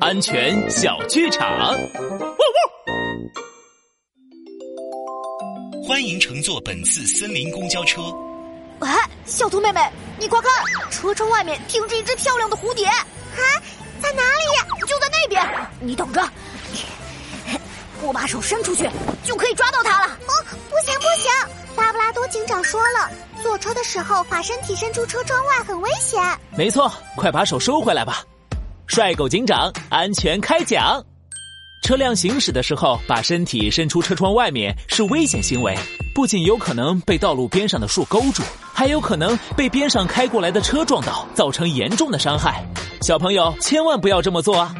安全小剧场。欢迎乘坐本次森林公交车。哎，小兔妹妹，你快看，车窗外面停着一只漂亮的蝴蝶。啊，在哪里呀？就在那边。你等着，我把手伸出去，就可以抓到它了。哦，不行不行，拉布拉多警长说了，坐车的时候把身体伸出车窗外很危险。没错，快把手收回来吧。帅狗警长，安全开讲。车辆行驶的时候，把身体伸出车窗外面是危险行为，不仅有可能被道路边上的树勾住，还有可能被边上开过来的车撞到，造成严重的伤害。小朋友千万不要这么做啊！